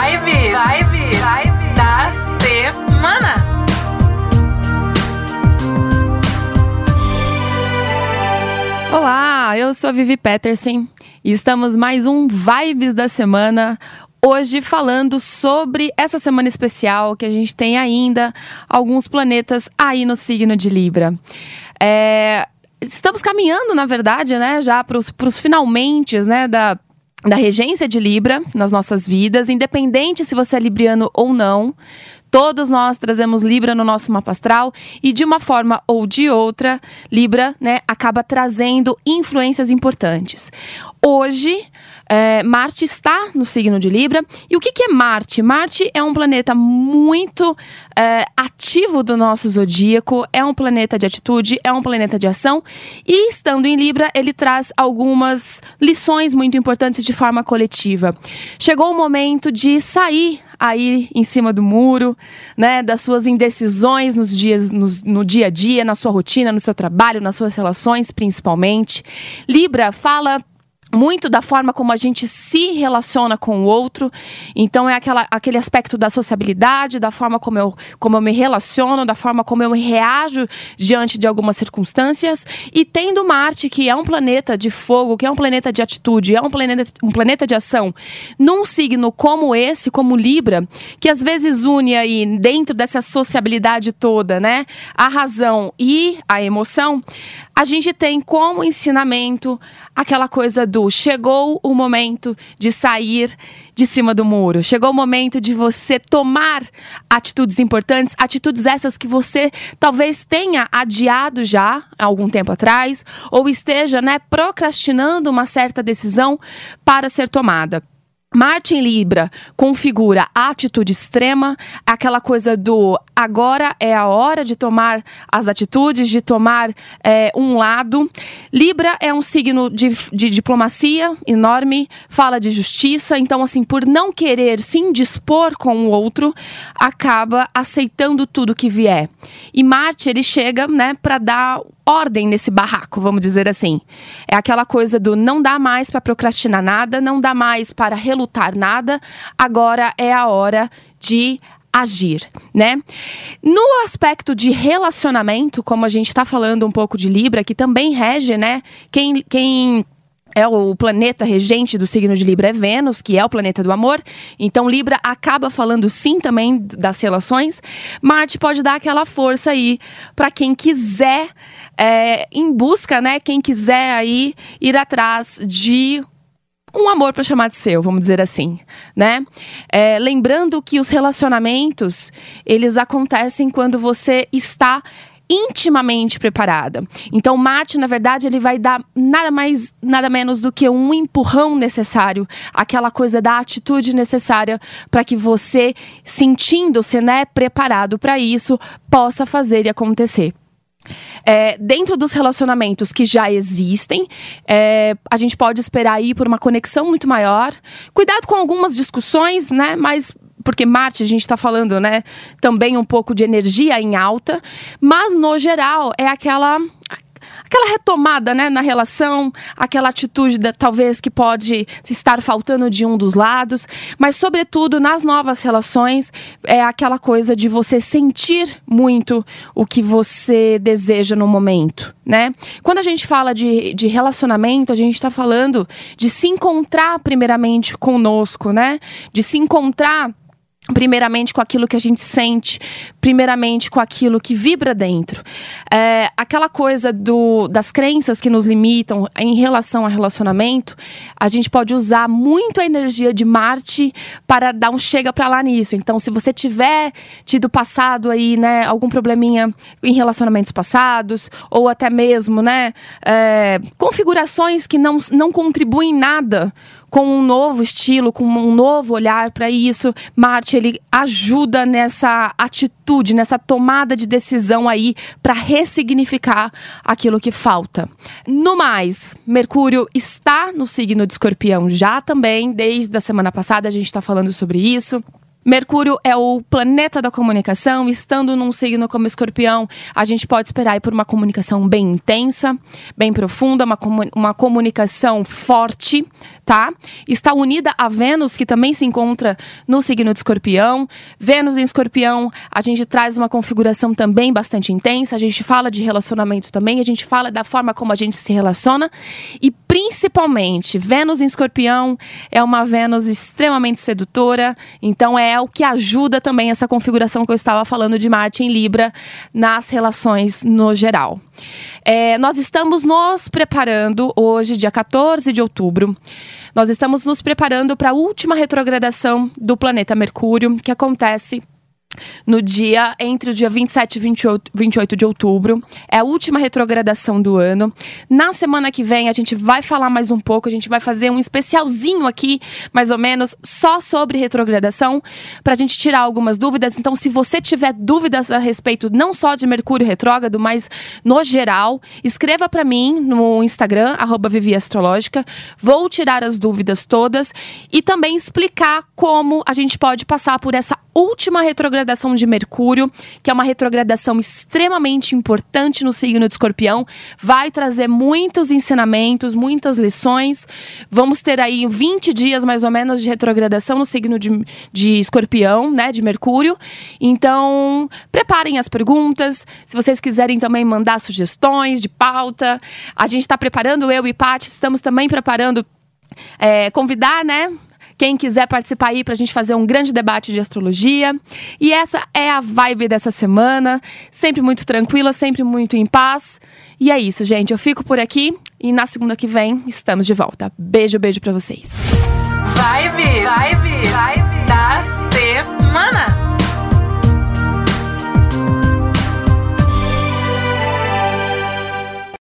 Vibe, vibe, vibe da semana. Olá, eu sou a Vivi Peterson e estamos mais um Vibes da semana. Hoje falando sobre essa semana especial que a gente tem ainda alguns planetas aí no signo de Libra. É, estamos caminhando, na verdade, né, já para os finalmente, né, da da regência de Libra nas nossas vidas, independente se você é libriano ou não. Todos nós trazemos Libra no nosso mapa astral e de uma forma ou de outra, Libra, né, acaba trazendo influências importantes. Hoje, é, Marte está no signo de Libra. E o que, que é Marte? Marte é um planeta muito é, ativo do nosso zodíaco, é um planeta de atitude, é um planeta de ação. E estando em Libra, ele traz algumas lições muito importantes de forma coletiva. Chegou o momento de sair aí em cima do muro, né, das suas indecisões nos dias, no, no dia a dia, na sua rotina, no seu trabalho, nas suas relações, principalmente. Libra fala muito da forma como a gente se relaciona com o outro. Então, é aquela, aquele aspecto da sociabilidade, da forma como eu, como eu me relaciono, da forma como eu reajo diante de algumas circunstâncias. E tendo Marte, que é um planeta de fogo, que é um planeta de atitude, é um planeta, um planeta de ação, num signo como esse, como Libra, que às vezes une aí, dentro dessa sociabilidade toda, né, a razão e a emoção, a gente tem como ensinamento aquela coisa do chegou o momento de sair de cima do muro. Chegou o momento de você tomar atitudes importantes, atitudes essas que você talvez tenha adiado já algum tempo atrás ou esteja, né, procrastinando uma certa decisão para ser tomada. Marte em Libra configura a atitude extrema, aquela coisa do agora é a hora de tomar as atitudes, de tomar é, um lado. Libra é um signo de, de, diplomacia enorme, fala de justiça, então, assim, por não querer se indispor com o outro, acaba aceitando tudo que vier. E Marte, ele chega, né, para dar ordem nesse barraco, vamos dizer assim. É aquela coisa do não dá mais para procrastinar nada, não dá mais para relutar nada, agora é a hora de agir, né? No aspecto de relacionamento, como a gente está falando um pouco de Libra, que também rege, né? Quem, quem é o planeta regente do signo de Libra é Vênus, que é o planeta do amor. Então Libra acaba falando sim também das relações. Marte pode dar aquela força aí para quem quiser é, em busca, né? Quem quiser aí ir atrás de um amor para chamar de seu, vamos dizer assim, né? É, lembrando que os relacionamentos eles acontecem quando você está intimamente preparada. Então, Marte, na verdade, ele vai dar nada mais, nada menos do que um empurrão necessário, aquela coisa da atitude necessária para que você, sentindo-se, né, preparado para isso, possa fazer e acontecer. É, dentro dos relacionamentos que já existem, é, a gente pode esperar aí por uma conexão muito maior. Cuidado com algumas discussões, né? Mas porque Marte, a gente está falando, né, também um pouco de energia em alta, mas no geral é aquela aquela retomada né, na relação, aquela atitude talvez que pode estar faltando de um dos lados, mas sobretudo nas novas relações é aquela coisa de você sentir muito o que você deseja no momento, né? Quando a gente fala de, de relacionamento, a gente está falando de se encontrar primeiramente conosco, né? De se encontrar primeiramente com aquilo que a gente sente, primeiramente com aquilo que vibra dentro. É, aquela coisa do, das crenças que nos limitam em relação a relacionamento, a gente pode usar muito a energia de Marte para dar um chega para lá nisso. Então, se você tiver tido passado aí, né, algum probleminha em relacionamentos passados, ou até mesmo, né, é, configurações que não, não contribuem nada com um novo estilo, com um novo olhar para isso. Marte ele ajuda nessa atitude, nessa tomada de decisão aí para ressignificar aquilo que falta. No mais, Mercúrio está no signo de Escorpião já também, desde a semana passada a gente está falando sobre isso. Mercúrio é o planeta da comunicação, estando num signo como escorpião, a gente pode esperar por uma comunicação bem intensa, bem profunda, uma, uma comunicação forte, tá? Está unida a Vênus, que também se encontra no signo de Escorpião. Vênus em Escorpião, a gente traz uma configuração também bastante intensa. A gente fala de relacionamento também, a gente fala da forma como a gente se relaciona e principalmente Vênus em Escorpião é uma Vênus extremamente sedutora, então é o que ajuda também essa configuração que eu estava falando de Marte em Libra nas relações no geral. É, nós estamos nos preparando hoje, dia 14 de outubro. Nós estamos nos preparando para a última retrogradação do planeta Mercúrio, que acontece no dia entre o dia 27 e 28, 28 de outubro. É a última retrogradação do ano. Na semana que vem a gente vai falar mais um pouco, a gente vai fazer um especialzinho aqui, mais ou menos, só sobre retrogradação, para a gente tirar algumas dúvidas. Então, se você tiver dúvidas a respeito não só de Mercúrio retrógrado, mas no geral, escreva para mim no Instagram, arroba Vivi Astrológica. Vou tirar as dúvidas todas e também explicar como a gente pode passar por essa última retrogradação de Mercúrio, que é uma retrogradação extremamente importante no signo de Escorpião, vai trazer muitos ensinamentos, muitas lições. Vamos ter aí 20 dias mais ou menos de retrogradação no signo de, de Escorpião, né, de Mercúrio. Então, preparem as perguntas. Se vocês quiserem também mandar sugestões de pauta, a gente está preparando, eu e Paty, estamos também preparando é, convidar, né, quem quiser participar aí para a gente fazer um grande debate de astrologia. E essa é a vibe dessa semana. Sempre muito tranquila, sempre muito em paz. E é isso, gente. Eu fico por aqui e na segunda que vem estamos de volta. Beijo, beijo para vocês. Vibe, vibe, vibe da semana.